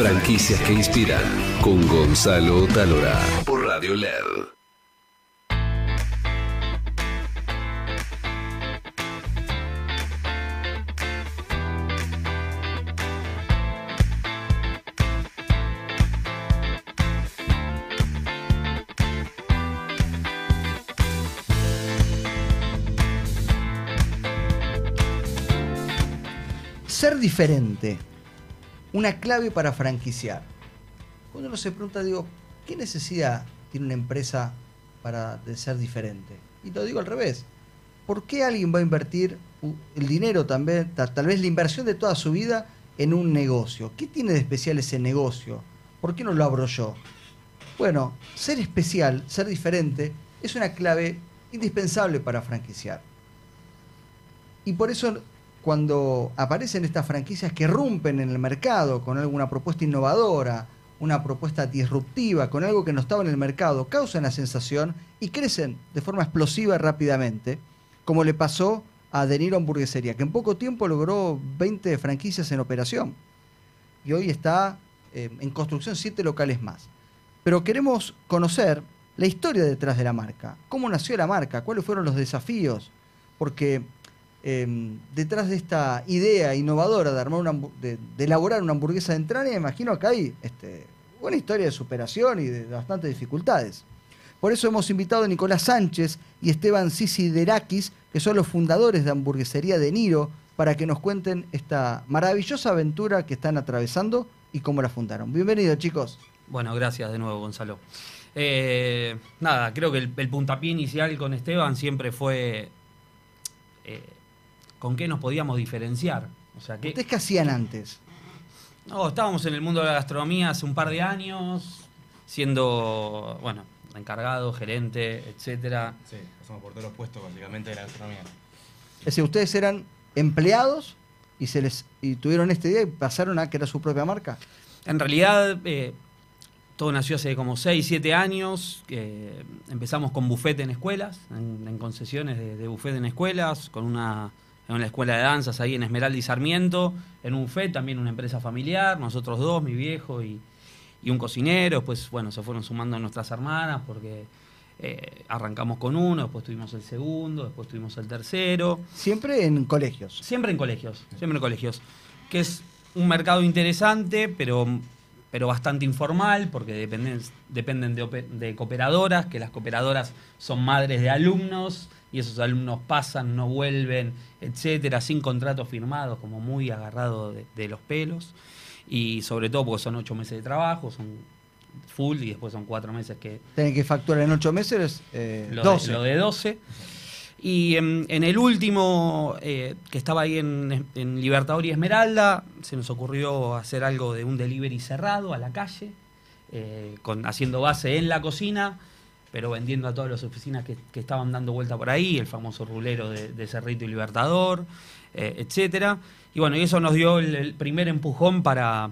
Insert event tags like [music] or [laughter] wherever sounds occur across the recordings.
Franquicias que inspiran con Gonzalo Talora por Radio LED. Ser diferente, una clave para franquiciar. Cuando uno se pregunta, digo, ¿qué necesidad tiene una empresa para de ser diferente? Y lo digo al revés. ¿Por qué alguien va a invertir el dinero también, ta- tal vez la inversión de toda su vida en un negocio? ¿Qué tiene de especial ese negocio? ¿Por qué no lo abro yo? Bueno, ser especial, ser diferente, es una clave indispensable para franquiciar. Y por eso cuando aparecen estas franquicias que rompen en el mercado con alguna propuesta innovadora, una propuesta disruptiva, con algo que no estaba en el mercado, causan la sensación y crecen de forma explosiva rápidamente, como le pasó a De Niro Hamburguesería, que en poco tiempo logró 20 franquicias en operación. Y hoy está eh, en construcción siete locales más. Pero queremos conocer la historia detrás de la marca, cómo nació la marca, cuáles fueron los desafíos, porque eh, detrás de esta idea innovadora de, elaborar una hamburguesa de entraña, imagino que hay este, una historia de superación y de bastantes dificultades. Por eso hemos invitado a Nicolás Sánchez y Esteban Sisiderakis, que son los fundadores de Hamburguesería de Niro, para que nos cuenten esta maravillosa aventura que están atravesando y cómo la fundaron. Bienvenidos, chicos. Bueno, gracias de nuevo, Gonzalo. Eh, nada, creo que el, el puntapié inicial con Esteban siempre fue eh, con qué nos podíamos diferenciar. O sea, que ¿Ustedes qué hacían antes? no, estábamos en el mundo de la gastronomía hace un par de años, siendo, bueno, encargado, gerente, etcétera. Sí, pasamos por todos los puestos básicamente de la gastronomía. Es decir, ustedes eran empleados y se les y tuvieron este día y pasaron a que era su propia marca. En realidad, eh, todo nació hace como 6, 7 años. que empezamos con bufete en escuelas, en, en concesiones de, de bufete en escuelas, con una, en una escuela de danzas ahí en Esmeralda y Sarmiento, en un FED, también una empresa familiar, nosotros dos, mi viejo y, y un cocinero. Después, bueno, se fueron sumando nuestras hermanas porque eh, arrancamos con uno, después tuvimos el segundo, después tuvimos el tercero. Siempre en colegios. Siempre en colegios, siempre en colegios. Que es un mercado interesante, pero, pero bastante informal, porque dependen, dependen de, de cooperadoras, que las cooperadoras son madres de alumnos, y esos alumnos pasan, no vuelven, etcétera, sin contratos firmados, como muy agarrado de, de los pelos. Y sobre todo porque son ocho meses de trabajo, son full, y después son cuatro meses que, Tienen que facturar en ocho meses eh, lo, 12. De, lo de 12. Y en, en el último, eh, que estaba ahí en, en Libertador y Esmeralda, se nos ocurrió hacer algo de un delivery cerrado a la calle, eh, con, haciendo base en la cocina, pero vendiendo a todas las oficinas que, que estaban dando vuelta por ahí, el famoso rulero de, de Cerrito y Libertador, eh, etcétera. Y bueno, y eso nos dio el, el primer empujón para,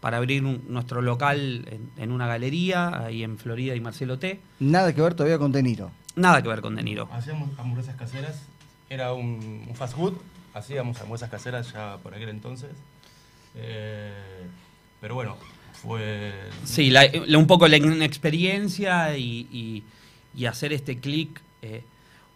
para abrir un- nuestro local en, en una galería, ahí en Florida y Marcelo T. Nada que ver todavía con De Niro. Nada que ver con De Niro. Hacíamos hamburguesas caseras, era un, un fast food, hacíamos hamburguesas caseras ya por aquel entonces. Eh, pero bueno, fue... Sí, la- la- un poco la inexperiencia y, y- y hacer este clic, eh,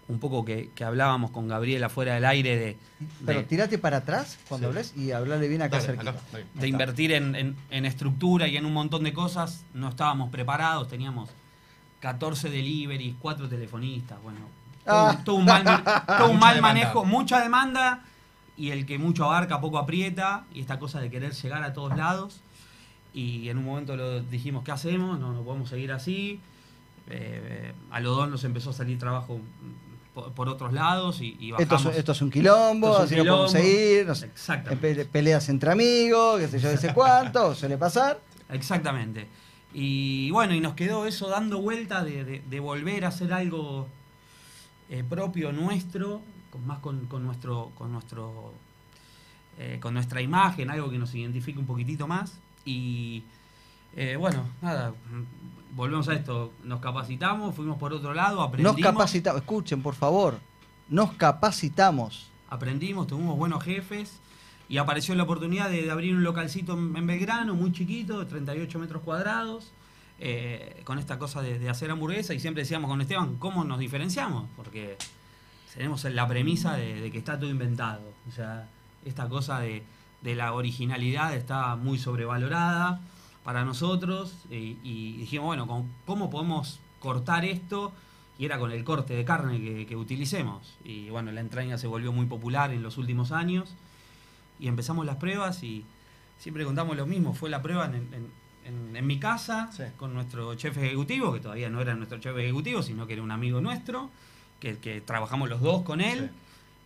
un poco que, que hablábamos con Gabriela fuera del aire de, Pero de- tirate para atrás cuando Sí. hables y hablarle bien acá Dale, cerquita. acá, ahí. de invertir en, en- en estructura y en un montón de cosas. No estábamos preparados, teníamos 14 deliveries, 4 telefonistas, bueno, todo, Ah. todo un mal, [laughs] todo un mal manejo, mucha demanda y el que mucho abarca poco aprieta y esta cosa de querer llegar a todos lados. Y en un momento lo dijimos, ¿qué hacemos? No, no podemos seguir así. Eh, a los dos nos empezó a salir trabajo por, por otros lados y, y Esto bajamos. es, esto es un quilombo, es un así no podemos quilombo. seguir. no sé, Exactamente. pe- peleas entre amigos, qué sé yo, sé cuánto, [laughs] suele pasar. Exactamente. Y bueno, y nos quedó eso dando vuelta de, de- de volver a hacer algo eh, propio nuestro, con, más con, con nuestro, con nuestro, eh, con nuestra imagen, algo que nos identifique un poquitito más. Y eh, bueno, nada, volvemos a esto, nos capacitamos, fuimos por otro lado, Nos aprendimos, capacitamos, escuchen por favor, nos capacitamos. aprendimos, tuvimos buenos jefes Y apareció la oportunidad de, de abrir un localcito en, en Belgrano, muy chiquito, de 38 metros cuadrados, eh, con esta cosa de, de hacer hamburguesa. Y siempre decíamos con Esteban, ¿cómo nos diferenciamos? Porque tenemos la premisa de, de que está todo inventado. O sea, esta cosa de, de la originalidad está muy sobrevalorada para nosotros. Y, y dijimos, bueno, ¿con- ¿cómo podemos cortar esto? Y era con el corte de carne que, que utilicemos. Y bueno, la entraña se volvió muy popular en los últimos años. Y empezamos las pruebas y siempre contamos lo mismo. Fue la prueba en, en- en- en mi casa Sí. con nuestro chef ejecutivo, que todavía no era nuestro chef ejecutivo, sino que era un amigo nuestro, que, que trabajamos los dos con él.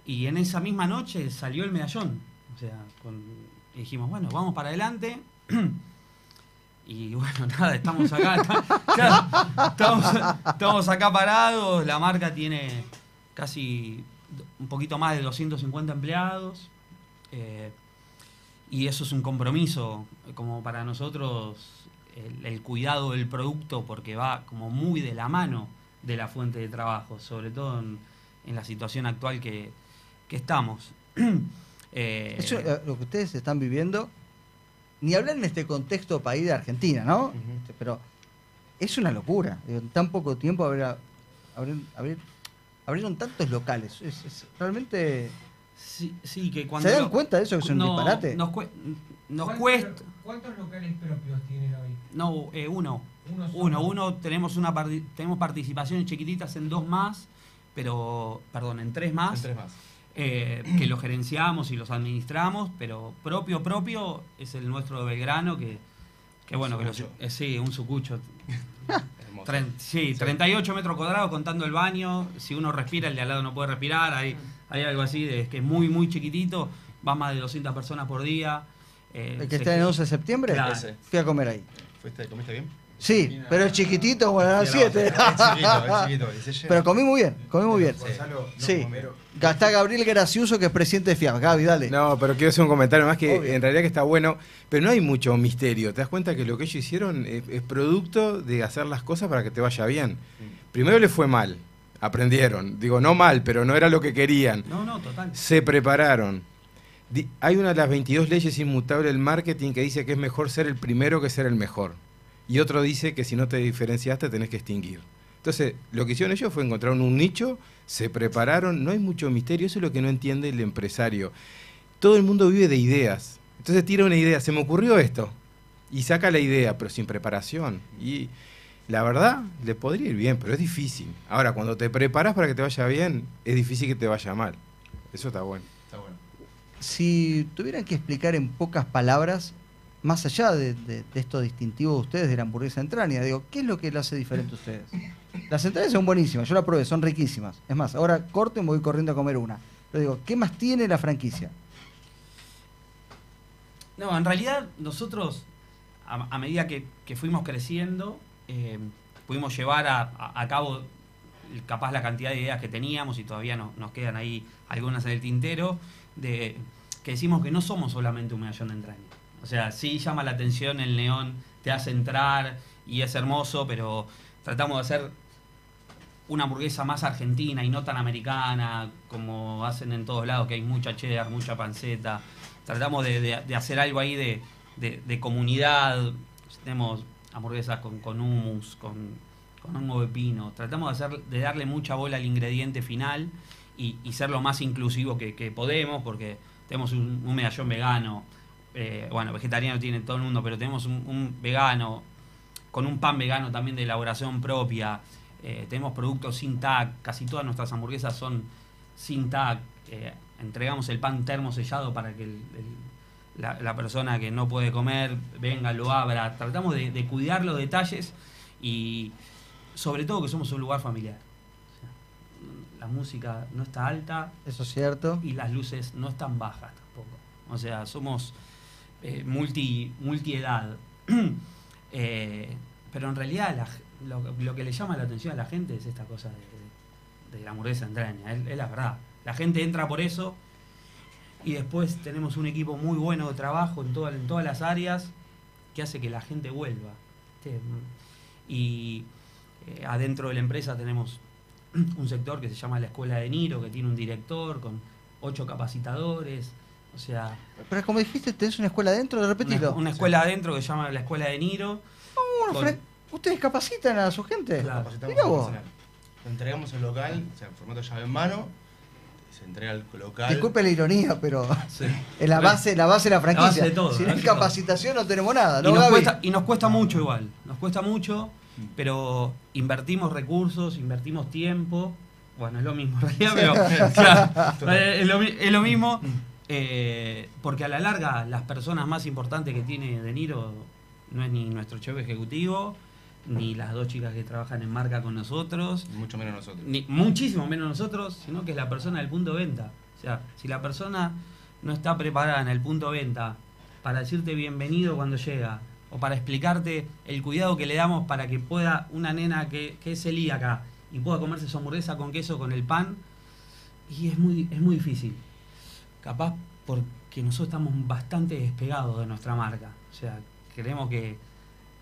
Y en esa misma noche salió el medallón. O sea, dijimos, bueno, vamos para adelante. [clears throat] Y bueno, [laughs] nada, estamos acá. estamos, estamos acá parados. La marca tiene casi un poquito más de 250 empleados. eh, y eso es un compromiso, como para nosotros, el, el cuidado del producto, porque va como muy de la mano de la fuente de trabajo, sobre todo en, en la situación actual que, que estamos. [clears throat] Eh, Eso, eh, lo que ustedes están viviendo, ni hablar en este contexto país de Argentina, ¿no? Este, Pero es una locura. En tan poco tiempo abrir, abrir- abrir- abrieron tantos locales. Es, es realmente. sí, sí, que cuando... ¿Se dan lo- cuenta de eso que es un no, disparate? Nos, cue- nos ¿Cuántos- cuesta... ¿Cuántos locales propios tienen hoy? No, eh, uno. Uno solo. Uno, uno tenemos una parti- tenemos participaciones chiquititas en dos más, pero, perdón, en tres más, En tres más. Eh, que los gerenciamos y los administramos, pero propio, propio es el nuestro de Belgrano, que, que bueno, que lo- Sucucho. eh, sí, un sucucho. Tren- sí, 38 metros cuadrados contando el baño, si uno respira, el de al lado no puede respirar, hay, hay algo así, de, que es muy, muy chiquitito, va más de 200 personas por día. eh, El que está en el 11 de septiembre, Claro. Fui a comer ahí. ¿Fuiste, ¿Comiste bien? Sí, pero es chiquitito como la Sí, 7. Es chiquito, es chiquito. y se llena. Pero comí muy bien, comí muy bien. Gonzalo, no, Sí. Está Gabriel Graciuso, que es presidente de FIAP. Gaby, dale. No, pero quiero hacer un comentario más que Obvio. en realidad que está bueno, pero no hay mucho misterio. ¿Te das cuenta que lo que ellos hicieron es, es producto de hacer las cosas para que te vaya bien? Primero les fue mal, aprendieron. Digo, no mal, pero no era lo que querían. No, no, total. Se prepararon. Hay una de las 22 leyes inmutables del marketing que dice que es mejor ser el primero que ser el mejor. Y otro dice que si no te diferenciaste tenés que extinguir. Entonces, lo que hicieron ellos fue encontrar un nicho, se prepararon, no hay mucho misterio, eso es lo que no entiende el empresario. Todo el mundo vive de ideas. Entonces tira una idea, se me ocurrió esto. Y saca la idea, pero sin preparación. Y la verdad, le podría ir bien, pero es difícil. Ahora, cuando te preparas para que te vaya bien, es difícil que te vaya mal. Eso está bueno. Está bueno. Si tuvieran que explicar en pocas palabras, más allá de, de- de esto distintivo de ustedes de la hamburguesa entraña, digo, ¿qué es lo que le hace diferente a ustedes? Las entrañas son buenísimas, yo la probé, son riquísimas. Es más, ahora corto y me voy corriendo a comer una. Pero digo, ¿qué más tiene la franquicia? No, en realidad nosotros, a, medida que, fuimos creciendo, eh, pudimos llevar a, cabo capaz la cantidad de ideas que teníamos y todavía no- nos quedan ahí algunas en el tintero, de que decimos que no somos solamente un medallón de entraña. O sea, sí llama la atención el neón, te hace entrar y es hermoso, pero tratamos de hacer una hamburguesa más argentina y no tan americana como hacen en todos lados, que hay mucha cheddar, mucha panceta. Tratamos de, hacer algo ahí de, de- comunidad. Tenemos hamburguesas con, con hummus, con, con hongo de pino. Tratamos de, hacer, de darle mucha bola al ingrediente final y, ser lo más inclusivo que, que podemos, porque tenemos un, un medallón vegano. Eh, bueno, vegetariano tiene todo el mundo, pero tenemos un, un vegano con un pan vegano también de elaboración propia. Eh, tenemos productos sin tag, casi todas nuestras hamburguesas son sin tag. Eh, entregamos el pan termosellado para que el- el- la, la persona que no puede comer venga, lo abra. Tratamos de, de cuidar los detalles y sobre todo que somos un lugar familiar. La música no está alta Eso es cierto. y las luces no están bajas tampoco. O sea, somos eh, multi, multiedad. [clears throat] Eh, pero en realidad lo, que le llama la atención a la gente es esta cosa de, la hamburguesa entraña, es, la verdad. La gente entra por eso y después tenemos un equipo muy bueno de trabajo en, en todas las áreas que hace que la gente vuelva. Y eh, adentro de la empresa tenemos [clears throat] un sector que se llama la Escuela de Niro, que tiene un director con ocho capacitadores, O sea, Pero como dijiste, tenés una escuela adentro, una, repetilo. una escuela adentro que se llama la Escuela de Niro. Bueno, con- Fre- ¿Ustedes capacitan a su gente? Claro. Capacitamos Mirá vos. entregamos el local, o sea, en formato llave en mano, se entrega el local. Disculpe la ironía, pero [laughs] Sí. es la base, la base de la franquicia. base de todo, si la no hay base de todo. capacitación no tenemos nada, y, ¿no, nos Gaby? cuesta, y nos cuesta mucho igual, nos cuesta mucho, pero invertimos recursos, invertimos tiempo. Bueno, es lo mismo en realidad, pero [laughs] claro, es, lo, mi- es lo mismo. Eh, porque a la larga las personas más importantes que tiene De Niro no es ni nuestro chef ejecutivo, ni las dos chicas que trabajan en marca con nosotros, Mucho menos nosotros. ni muchísimo menos nosotros, sino que es la persona del punto de venta. O sea, si la persona no está preparada en el punto de venta para decirte bienvenido cuando llega, o para explicarte el cuidado que le damos para que pueda una nena que, que es celíaca y pueda comerse su hamburguesa con queso con el pan, y es muy, es muy difícil. Capaz porque nosotros estamos bastante despegados de nuestra marca. O sea, creemos que,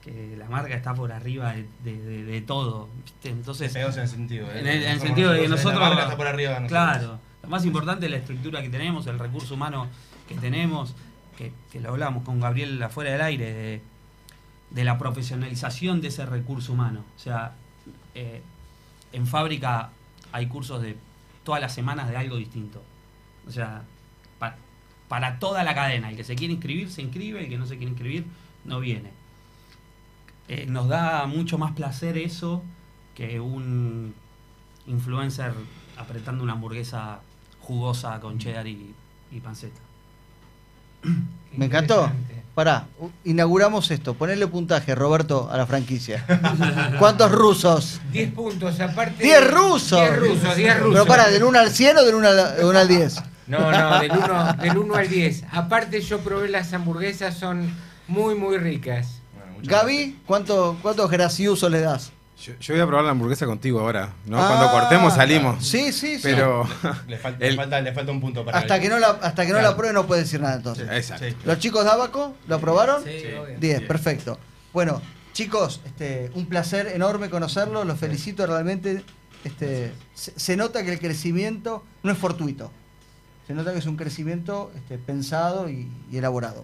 que la marca está por arriba de, de- de- de todo. ¿viste? Entonces, Pegados en el sentido. ¿eh? en el, en el Somos sentido de que la nosotros. marca está por arriba de nosotros. Claro. Lo más importante es la estructura que tenemos, el recurso humano que tenemos, que, que lo hablamos con Gabriel afuera del aire, de, de la profesionalización de ese recurso humano. O sea, eh, en fábrica hay cursos de todas las semanas de algo distinto. O sea, pa- para toda la cadena. El que se quiere inscribir, se inscribe, el que no se quiere inscribir, no viene. Eh, nos da mucho más placer eso que un influencer apretando una hamburguesa jugosa con cheddar y, y panceta. [clears throat] Me encantó. Pará, inauguramos esto. Ponerle puntaje, Roberto, a la franquicia. [laughs] ¿Cuántos rusos? 10 puntos, aparte. ¡10 rusos! 10 rusos, 10 rusos. Pero para, ¿del 1 al 100 o del 1 al, del 1 al 10? No, no, [laughs] del 1 del uno al 10. Aparte, yo probé las hamburguesas, son muy, muy ricas. Bueno, Gaby, ¿cuánto, ¿cuántos graciosos le das? Yo, yo voy a probar la hamburguesa contigo ahora, ¿no? Ah, Cuando cortemos salimos. Sí, sí, sí. Pero. Le, [laughs] falta, El- le, falta, le falta un punto para hasta el- que no la, hasta que no Claro. la pruebe no puede decir nada entonces. Exacto. Sí. ¿Los chicos de Abaco lo aprobaron? Sí, Sí. obvio. 10, perfecto. Bueno, chicos, este, un placer enorme conocerlos, los felicito realmente. Este, se, se nota que el crecimiento no es fortuito. Se nota que es un crecimiento este, pensado y, y elaborado.